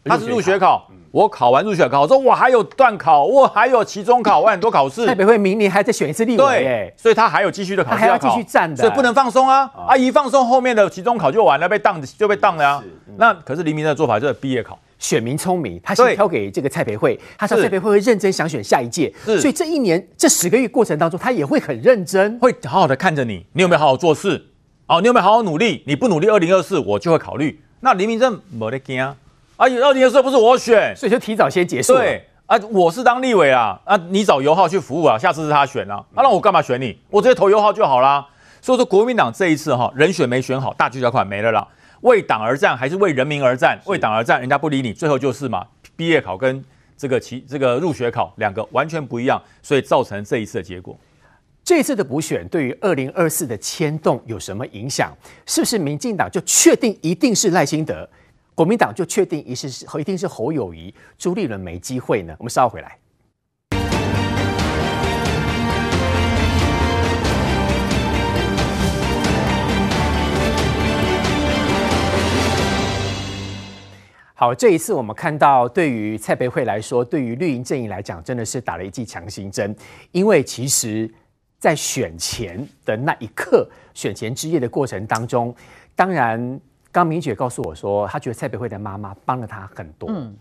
他是入学考。我考完入学考，我说我还有段考，我还有期中考，我很多考试。蔡培慧明年还在选一次立委，对，所以他还有继续的考试，还要继续站的，所以不能放松啊！啊，一放松，后面的期中考就完了，被当就被当了呀。那可是黎明的做法就是毕业考。选民聪明，他先挑给这个蔡培慧，他说蔡培慧会认真想选下一届，所以这一年这十个月过程当中，他也会很认真，会好好的看着你，你有没有好好做事？哦，你有没有好好努力？你不努力，二零二四我就会考虑。那林明正没得惊啊，啊，二零二四不是我选，所以就提早先结束。对啊，我是当立委啊，啊，你找尤浩去服务啊，下次是他选啊，啊，那我干嘛选你？我直接投尤浩就好啦。所以说国民党这一次哈人选没选好，大局条款没了啦。为党而战还是为人民而战？为党而战，人家不理你，最后就是嘛，毕业考跟这个其这个入学考两个完全不一样，所以造成这一次的结果。这一次的补选对于二零二四的牵动有什么影响？是不是民进党就确定一定是赖清德，国民党就确定一是一定是侯友谊，朱立伦没机会呢？我们稍后回来。好，这一次我们看到，对于蔡培慧来说，对于绿营阵营来讲，真的是打了一剂强心针。因为其实，在选前的那一刻，选前之夜的过程当中，当然，刚明姐告诉我说，她觉得蔡培慧的妈妈帮了她很多。嗯，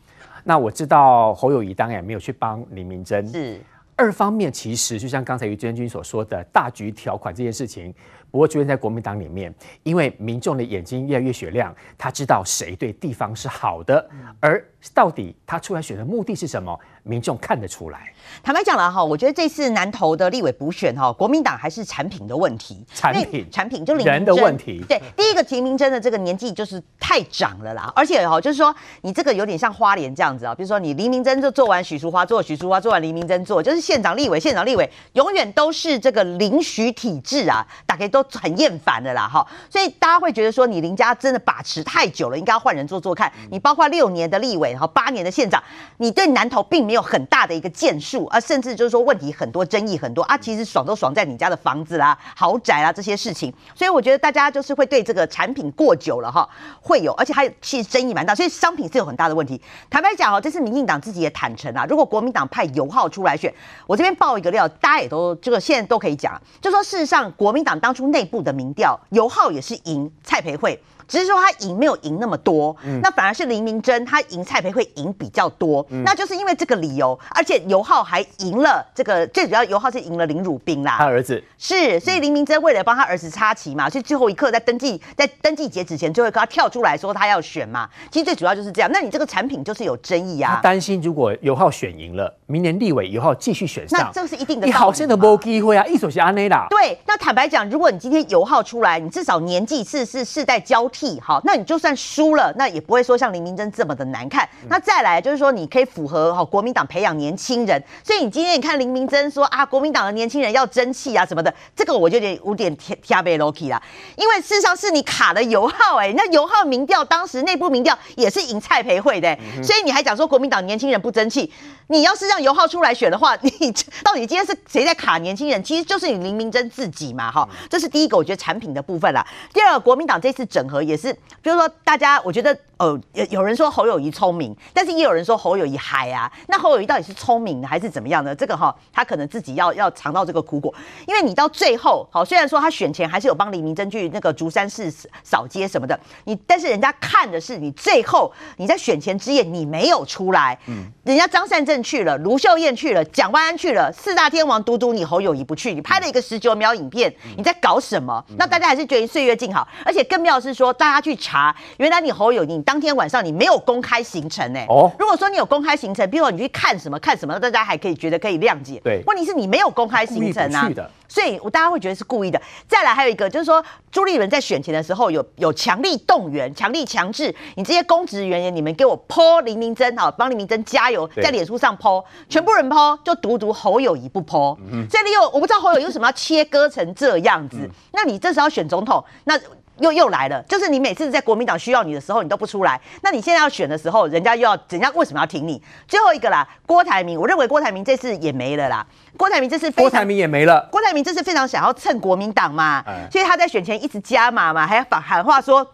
那我知道侯友谊当然也没有去帮林明珍。是。二方面其实就像刚才于真君所说的大局条款这件事情。不过出现在国民党里面，因为民众的眼睛越来越雪亮，他知道谁对地方是好的，而到底他出来选的目的是什么，民众看得出来。坦白讲了哈，我觉得这次南投的立委补选哈，国民党还是产品的问题，产品产品就人的问题。对，第一个提名真的这个年纪就是太长了啦，而且哈，就是说你这个有点像花莲这样子啊，比如说你黎明真就做完许淑华做，许淑华做完黎明真做，就是县长立委县长立委永远都是这个林许体制啊，大概都。都很厌烦的啦，哈，所以大家会觉得说你林家真的把持太久了，应该要换人做做看。你包括六年的立委，然后八年的县长，你对南投并没有很大的一个建树，啊，甚至就是说问题很多，争议很多啊，其实爽都爽在你家的房子啦、豪宅啦这些事情。所以我觉得大家就是会对这个产品过久了哈，会有，而且还其实争议蛮大，所以商品是有很大的问题。坦白讲哦，这次民进党自己也坦诚啊，如果国民党派游浩出来选，我这边爆一个料，大家也都这个现在都可以讲，就说事实上国民党当初。内部的民调，游浩也是赢蔡培慧。只是说他赢没有赢那么多，嗯、那反而是林明珍他赢蔡培慧赢比较多，嗯、那就是因为这个理由，而且游浩还赢了这个最主要，游浩是赢了林汝彬啦，他儿子是，所以林明珍为了帮他儿子插旗嘛，所以最后一刻在登记在登记截止前，最后一刻他跳出来说他要选嘛，其实最主要就是这样。那你这个产品就是有争议啊，他担心如果游浩选赢了，明年立委游浩继续选上，那这个是一定的。你好像都没机会啊，一手是安内啦。对，那坦白讲，如果你今天游浩出来，你至少年纪是是世代交替，好，那你就。算输了，那也不会说像林明珍这么的难看。那再来就是说，你可以符合哈国民党培养年轻人。所以你今天你看林明珍说啊，国民党的年轻人要争气啊什么的，这个我就有点有点贴贴背 Loki 啦。因为事实上是你卡了游浩哎，那游浩民调当时内部民调也是赢蔡培慧的，所以你还讲说国民党年轻人不争气。你要是让游浩出来选的话，你到底今天是谁在卡年轻人？其实就是你林明珍自己嘛哈。这是第一个，我觉得产品的部分啦。第二个，国民党这次整合也是，比如说。大家，我觉得。哦，有有人说侯友谊聪明，但是也有人说侯友谊嗨啊。那侯友谊到底是聪明的还是怎么样呢？这个哈，他可能自己要要尝到这个苦果。因为你到最后，好，虽然说他选前还是有帮李明珍去那个竹山市扫街什么的，你但是人家看的是你最后你在选前之夜你没有出来，嗯，人家张善政去了，卢秀燕去了，蒋万安去了，四大天王独独你侯友谊不去，你拍了一个十九秒影片，你在搞什么？那大家还是觉得岁月静好，而且更妙的是说，大家去查，原来你侯友宜你当天晚上你没有公开行程呢？哦，如果说你有公开行程，比如说你去看什么看什么，大家还可以觉得可以谅解。对，问题是你没有公开行程啊，所以我大家会觉得是故意的。再来还有一个就是说，朱立伦在选前的时候有有强力动员、强力强制你这些公职人员，你们给我 po 林明珍好，帮林明珍加油，在脸书上 po，全部人 po，就独独侯友宜不所以你有我不知道侯友宜为什么要切割成这样子？嗯，那你这时候选总统，那。又又来了，就是你每次在国民党需要你的时候，你都不出来。那你现在要选的时候，人家又要，人家为什么要挺你？最后一个啦，郭台铭，我认为郭台铭这次也没了啦。郭台铭这次郭台铭也没了。郭台铭这次非常想要蹭国民党嘛，所以他在选前一直加码嘛，还要喊喊话说。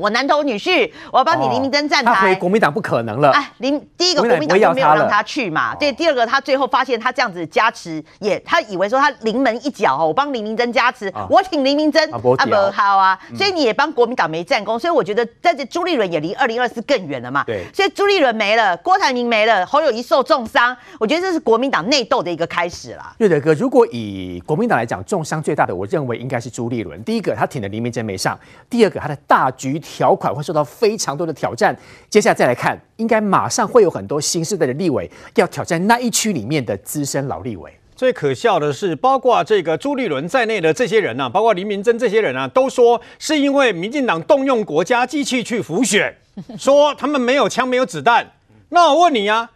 我南投女婿，我要帮你林明灯站台。他回国民党不可能了。哎，林第一个国民党就没有让他去嘛。对，第二个他最后发现他这样子加持，也他以为说他临门一脚哦，我帮林明灯加持，我挺林明灯啊不好啊，所以你也帮国民党没战功，所以我觉得在这朱立伦也离二零二四更远了嘛。对，所以朱立伦没了，郭台铭没了，侯友谊受重伤，我觉得这是国民党内斗的一个开始啦。瑞德哥，如果以国民党来讲，重伤最大的，我认为应该是朱立伦。第一个他挺的林明真没上，第二个他的大局条款会受到。非常多的挑战，接下来再来看，应该马上会有很多新时代的立委要挑战那一区里面的资深老立委。最可笑的是，包括这个朱立伦在内的这些人啊，包括林明珍这些人啊，都说是因为民进党动用国家机器去浮选，说他们没有枪没有子弹。那我问你啊？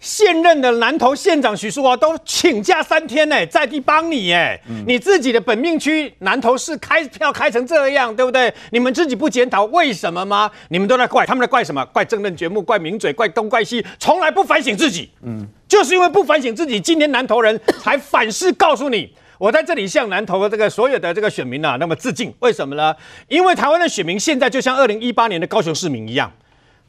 现任的南投县长徐淑华都请假三天呢，在地帮你哎，嗯、你自己的本命区南投市开票开成这样，对不对？你们自己不检讨为什么吗？你们都在怪，他们在怪什么？怪政论节目，怪名嘴，怪东怪西，从来不反省自己。嗯，就是因为不反省自己，今天南投人才反噬告诉你，我在这里向南投的这个所有的这个选民啊，那么致敬。为什么呢？因为台湾的选民现在就像二零一八年的高雄市民一样，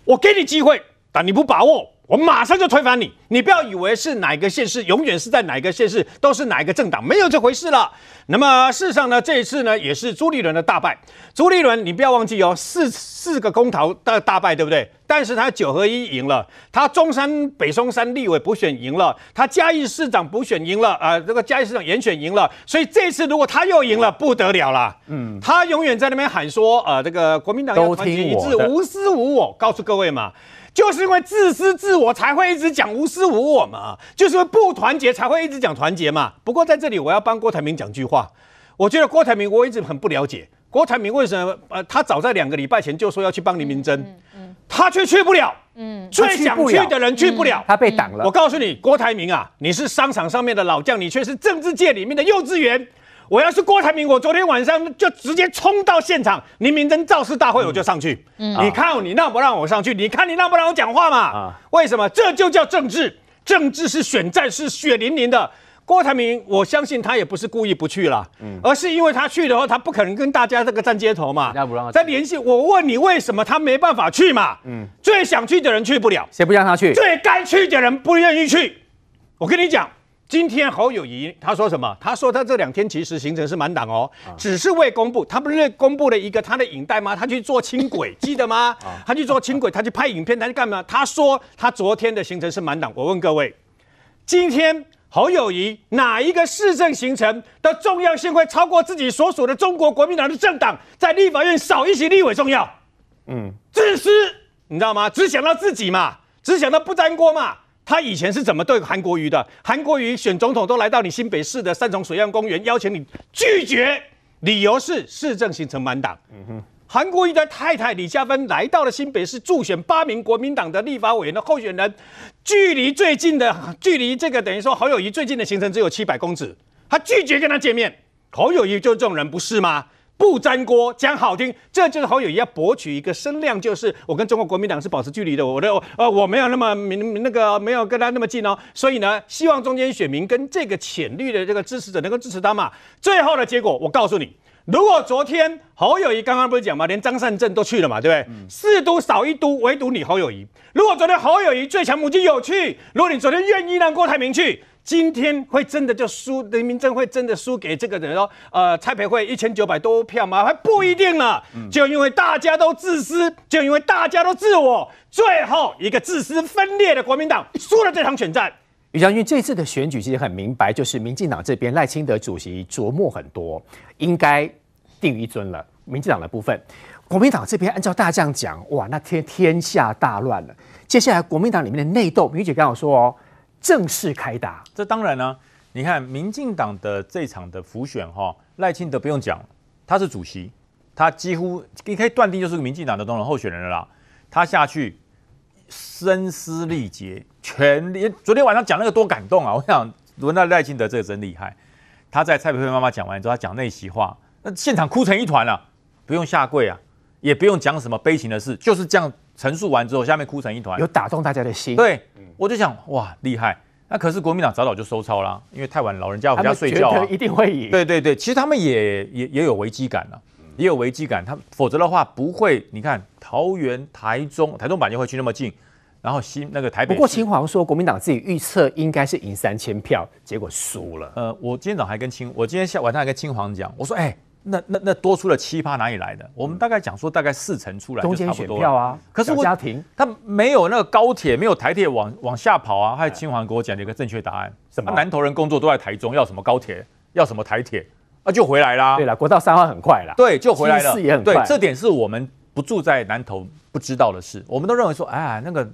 我给你机会，但你不把握。我马上就推翻你，你不要以为是哪个县市，永远是在哪个县市都是哪一个政党，没有这回事了。那么事实上呢，这一次呢也是朱立伦的大败。朱立伦，你不要忘记哦，四四个公投的大败，对不对？但是他九合一赢了，他中山北松山立委补选赢了，他嘉义市长补选赢了，啊、呃，这个嘉义市长严选赢了。所以这次如果他又赢了，不得了了。嗯，他永远在那边喊说，呃，这个国民党要团结一致，无私无我。告诉各位嘛。就是因为自私自我才会一直讲无私无我嘛，就是因为不团结才会一直讲团结嘛。不过在这里我要帮郭台铭讲句话，我觉得郭台铭我一直很不了解，郭台铭为什么呃他早在两个礼拜前就说要去帮林明溱，他却去不了，嗯，最想去的人去不了，他被挡了。我告诉你，郭台铭啊，你是商场上面的老将，你却是政治界里面的幼稚园。我要是郭台铭，我昨天晚上就直接冲到现场，林明溱造势大会我就上去。嗯，你看你让不让我上去？你看你让不让我讲话嘛？啊，为什么？这就叫政治，政治是选战，是血淋淋的。郭台铭，我相信他也不是故意不去了，嗯，而是因为他去的话，他不可能跟大家这个站街头嘛。要不让他再联系我，问你为什么他没办法去嘛？嗯，最想去的人去不了，谁不让他去？最该去的人不愿意去。我跟你讲。今天侯友谊他说什么？他说他这两天其实行程是满档哦，只是未公布。他不是公布了一个他的影带吗？他去做轻轨，记得吗？他去做轻轨，他去拍影片，他去干嘛？他说他昨天的行程是满档。我问各位，今天侯友谊哪一个市政行程的重要性会超过自己所属的中国国民党的政党在立法院少一席立委重要？嗯，自私，你知道吗？只想到自己嘛，只想到不沾锅嘛。他以前是怎么对韩国瑜的？韩国瑜选总统都来到你新北市的三重水岸公园邀请你，拒绝，理由是市政行程满档。嗯哼，韩国瑜的太太李佳芬来到了新北市助选八名国民党的立法委员的候选人，距离最近的距离这个等于说侯友谊最近的行程只有七百公尺，他拒绝跟他见面。侯友谊就这种人不是吗？不沾锅，讲好听，这就是侯友宜要博取一个声量，就是我跟中国国民党是保持距离的，我的呃我没有那么明那个没有跟他那么近哦，所以呢，希望中间选民跟这个浅绿的这个支持者能够支持他嘛。最后的结果，我告诉你，如果昨天侯友谊刚刚不是讲嘛，连张善政都去了嘛，对不对？嗯、四都少一都，唯独你侯友谊。如果昨天侯友谊最强母鸡有去，如果你昨天愿意让郭台铭去。今天会真的就输，人民政会真的输给这个人哦，呃，蔡培慧一千九百多票吗？还不一定呢。就因为大家都自私，就因为大家都自我，最后一个自私分裂的国民党输了这场选战。于将军，这次的选举其实很明白，就是民进党这边赖清德主席琢磨很多，应该定于一尊了。民进党的部分，国民党这边按照大家这样讲，哇，那天天下大乱了。接下来国民党里面的内斗，于姐刚好说哦。正式开打，这当然呢。你看，民进党的这场的浮选，哈，赖清德不用讲，他是主席，他几乎你可以断定就是个民进党的总统候选人了啦。他下去声嘶力竭，全力昨天晚上讲那个多感动啊！我想轮到赖清德这个真厉害。他在蔡培慧妈妈讲完之后，他讲那席话，那现场哭成一团了，啊，不用下跪啊，也不用讲什么悲情的事，就是这样。陈述完之后，下面哭成一团，有打动大家的心。对，我就想，哇，厉害！那可是国民党早早就收操了，因为太晚，老人家回家睡觉啊，一定会赢。对对对，其实他们也也也有危机感了，也有危机感。他否则的话不会，你看桃园、台中，台中板就会去那么近，然后新那个台北。不过清黄说，国民党自己预测应该是赢三千票，结果输了。呃，我今天早上还跟清，我今天下晚上还跟清黄讲，我说，哎。那那那多出了七趴哪里来的？我们大概讲说大概四成出来就差不多了。票啊，可是我家庭他没有那个高铁，没有台铁往往下跑啊。还有清华给我讲了一个正确答案：什么？南投人工作都在台中，要什么高铁？要什么台铁？啊，就回来啦。对了，国道三号很快啦。对，就回来了。也很快。对，这点是我们不住在南投不知道的事。我们都认为说，哎，那个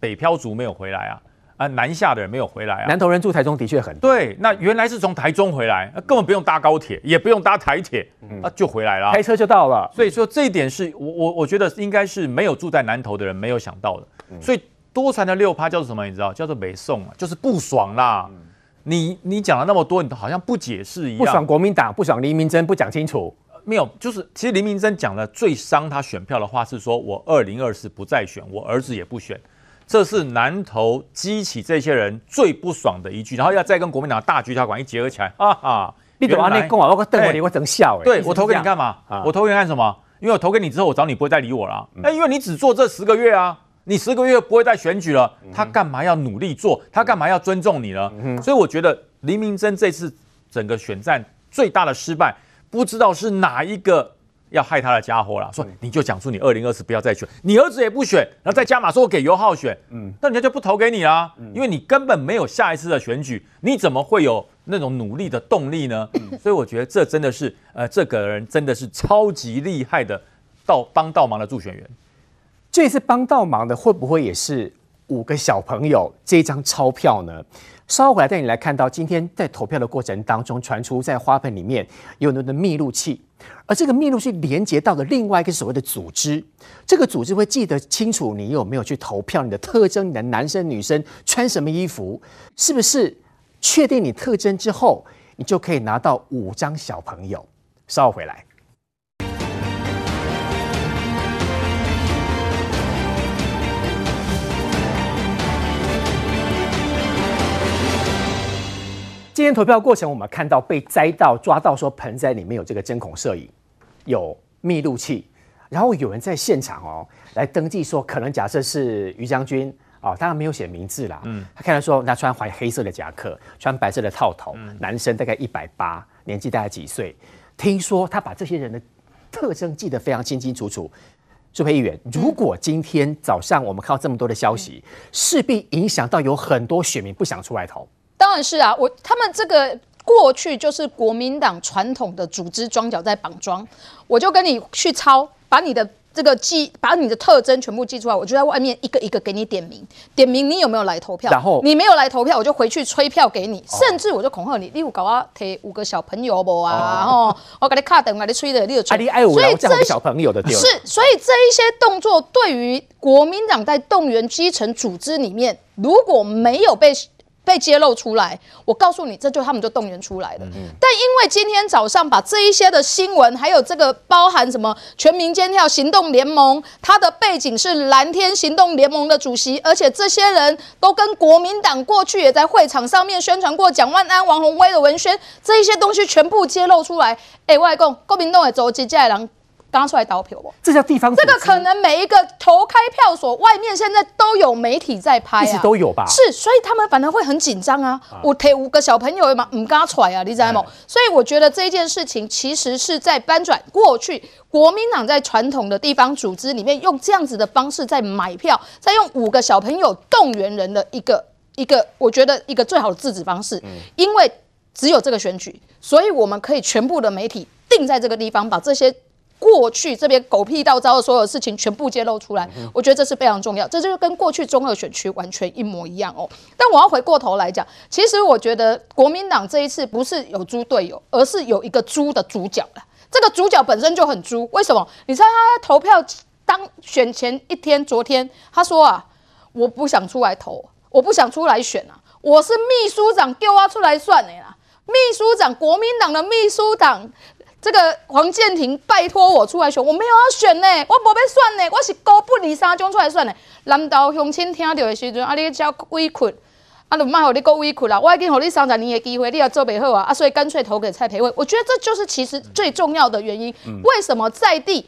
北漂族没有回来啊。啊，南下的人没有回来啊。南投人住台中的确很多。对，那原来是从台中回来，根本不用搭高铁，也不用搭台铁，嗯、啊，就回来了，开车就到了。所以说这一点是我我我觉得应该是没有住在南投的人没有想到的。嗯、所以多传的六趴叫做什么？你知道？叫做北宋啊，就是不爽啦。嗯、你你讲了那么多，你都好像不解释一样。不爽国民党，不爽黎明真，不讲清楚。没有，就是其实林明真讲的最伤他选票的话是说，我二零二四不再选，我儿子也不选。这是南投激起这些人最不爽的一句，然后要再跟国民党大局条款一结合起来，哈哈！你怎么那跟我我等我你我等笑哎！对我投给你干嘛？我投给你干什么？因为我投给你之后，我找你不会再理我了。那，因为你只做这十个月啊，你十个月不会再选举了，他干嘛要努力做？他干嘛要尊重你呢？所以我觉得黎明溱这次整个选战最大的失败，不知道是哪一个。要害他的家伙了，说你就讲出你二零二四不要再选，你儿子也不选，然后再加码说我给尤浩选，嗯，那人家就不投给你啦，因为你根本没有下一次的选举，你怎么会有那种努力的动力呢？所以我觉得这真的是，呃，这个人真的是超级厉害的，到帮倒忙的助选员。这次帮倒忙的会不会也是五个小朋友这张钞票呢？稍后回来带你来看到，今天在投票的过程当中传出在花盆里面有那个密录器。而这个密录器连接到了另外一个所谓的组织，这个组织会记得清楚你有没有去投票，你的特征，你的男生女生穿什么衣服，是不是确定你特征之后，你就可以拿到五张小朋友。稍后回来。今天投票过程，我们看到被摘到、抓到说盆栽里面有这个针孔摄影，有密录器，然后有人在现场哦来登记说，可能假设是于将军哦，当然没有写名字啦。嗯，他看到说他穿怀黑色的夹克，穿白色的套头，男生大概一百八，年纪大概几岁？听说他把这些人的特征记得非常清清楚楚。舒培议员，如果今天早上我们看到这么多的消息，势必影响到有很多选民不想出来投。当然是啊，我他们这个过去就是国民党传统的组织装脚在绑桩，我就跟你去抄，把你的这个记，把你的特征全部记出来，我就在外面一个一个给你点名，点名你有没有来投票，然后你没有来投票，我就回去催票给你，哦、甚至我就恐吓你，你有搞我提五个小朋友不啊？哦，我给你卡等，我给你催的，你有催。啊、所以这些小朋友的是，所以这一些动作对于国民党在动员基层组织里面，如果没有被。被揭露出来，我告诉你，这就他们就动员出来了。嗯嗯，但因为今天早上把这一些的新闻，还有这个包含什么全民监跳行动联盟，它的背景是蓝天行动联盟的主席，而且这些人都跟国民党过去也在会场上面宣传过蒋万安、王宏威的文宣，这一些东西全部揭露出来。哎，外公，国民党的走几届人？刚出来倒票不？这叫地方。这个可能每一个投开票所外面现在都有媒体在拍啊，一直都有吧？是，所以他们反而会很紧张啊。啊我提五个小朋友嘛，唔敢出来啊，你知道吗？哎、所以我觉得这件事情其实是在搬转过去国民党在传统的地方组织里面用这样子的方式在买票，在用五个小朋友动员人的一个一个，我觉得一个最好的制止方式。嗯、因为只有这个选举，所以我们可以全部的媒体定在这个地方，把这些。过去这边狗屁倒灶的所有事情全部揭露出来，我觉得这是非常重要，这就是跟过去中二选区完全一模一样哦。但我要回过头来讲，其实我觉得国民党这一次不是有猪队友，而是有一个猪的主角了。这个主角本身就很猪，为什么？你知道他投票当选前一天，昨天他说啊，我不想出来投，我不想出来选啊，我是秘书长叫我出来算的啦，秘书长，国民党的秘书长。这个黄建庭拜托我出来选，我没有要选呢，我没要选呢，我是高不离三中出来选的。难道乡亲听到的时阵，啊，你叫委屈，啊，就卖给你够委屈啦。我已经给你三十年的机会，你也做不好啊，啊，所以干脆投给蔡培慧。我觉得这就是其实最重要的原因，嗯、为什么在地？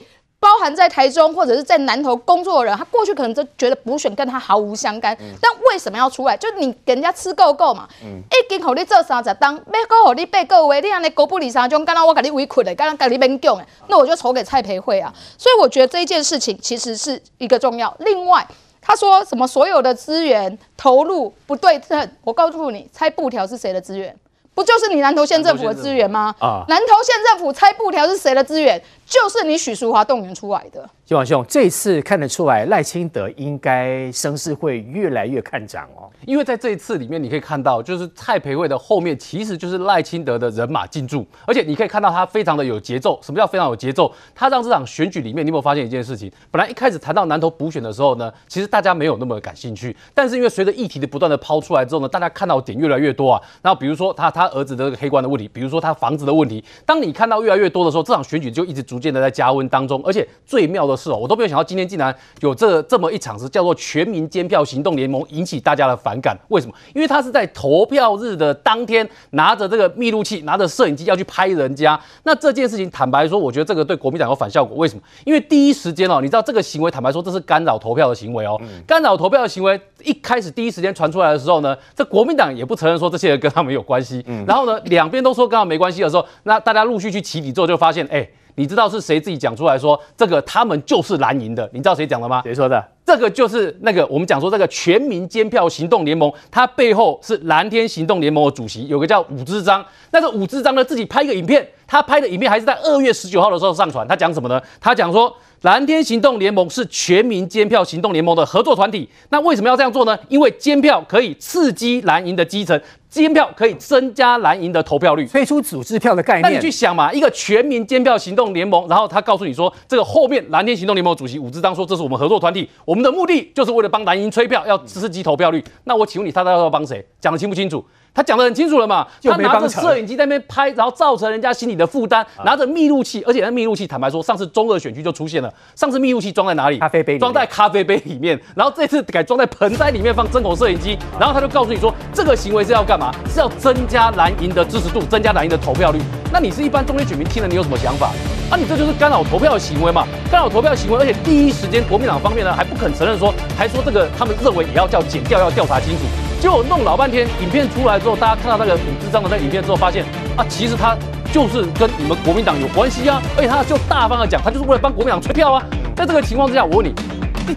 包含在台中或者是在南投工作的人，他过去可能就觉得补选跟他毫无相干，嗯、但为什么要出来？就你给人家吃够够嘛，一斤给你做三十当，要够给你背各位，你安尼狗不理三中，刚刚我给你委屈的，刚刚给你勉强的，那我就筹给蔡培慧啊。所以我觉得这一件事情其实是一个重要。另外，他说什么所有的资源投入不对称，我告诉你，拆布条是谁的资源？不就是你南投县政府的资源吗？啊，南投县政府拆布条是谁的资源？就是你许淑华动员出来的。金王兄，这次看得出来赖清德应该声势会越来越看涨哦。因为在这一次里面，你可以看到，就是蔡培慧的后面其实就是赖清德的人马进驻，而且你可以看到他非常的有节奏。什么叫非常有节奏？他让这场选举里面，你有没有发现一件事情？本来一开始谈到南投补选的时候呢，其实大家没有那么感兴趣。但是因为随着议题的不断的抛出来之后呢，大家看到点越来越多啊。然后比如说他他儿子的这个黑官的问题，比如说他房子的问题，当你看到越来越多的时候，这场选举就一直逐渐的在加温当中。而且最妙的是哦，我都没有想到今天竟然有这这么一场是叫做全民监票行动联盟引起大家的反感。为什么？因为他是在投票日的当天拿着这个密录器、拿着摄影机要去拍人家。那这件事情，坦白说，我觉得这个对国民党有反效果。为什么？因为第一时间哦，你知道这个行为，坦白说这是干扰投票的行为哦。干扰投票的行为一开始第一时间传出来的时候呢，这国民党也不承认说这些人跟他们有关系。然后呢，两边都说跟他没关系的时候，那大家陆续去起底之后，就发现，哎，你知道是谁自己讲出来说这个他们就是蓝营的？你知道谁讲的吗？谁说的？这个就是那个我们讲说这个全民监票行动联盟，它背后是蓝天行动联盟的主席，有个叫武志章。那个武志章呢，自己拍一个影片，他拍的影片还是在二月十九号的时候上传。他讲什么呢？他讲说。蓝天行动联盟是全民监票行动联盟的合作团体。那为什么要这样做呢？因为监票可以刺激蓝营的基层，监票可以增加蓝营的投票率，推出组织票的概念。那你去想嘛，一个全民监票行动联盟，然后他告诉你说，这个后面蓝天行动联盟主席武志章说，这是我们合作团体，我们的目的就是为了帮蓝营催票，要刺激投票率。那我请问你，他到底要帮谁？讲得清不清楚？他讲得很清楚了嘛，他拿着摄影机在那边拍，然后造成人家心理的负担，拿着密录器，而且那密录器坦白说，上次中二选区就出现了，上次密录器装在哪里？咖啡杯，装在咖啡杯里面，然后这次改装在盆栽里面放针孔摄影机，然后他就告诉你说，这个行为是要干嘛？是要增加蓝营的支持度，增加蓝营的投票率。那你是一般中间选民听了，你有什么想法？啊，你这就是干扰投票的行为嘛？干扰投票的行为，而且第一时间国民党方面呢还不肯承认说，还说这个他们认为也要叫检调，要调查清楚。就弄老半天，影片出来之后，大家看到那个武智障的那个影片之后，发现啊，其实他就是跟你们国民党有关系啊，而且他就大方的讲，他就是为了帮国民党吹票啊。在这个情况之下，我问你，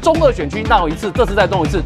中二选区闹一次，这次再弄一次，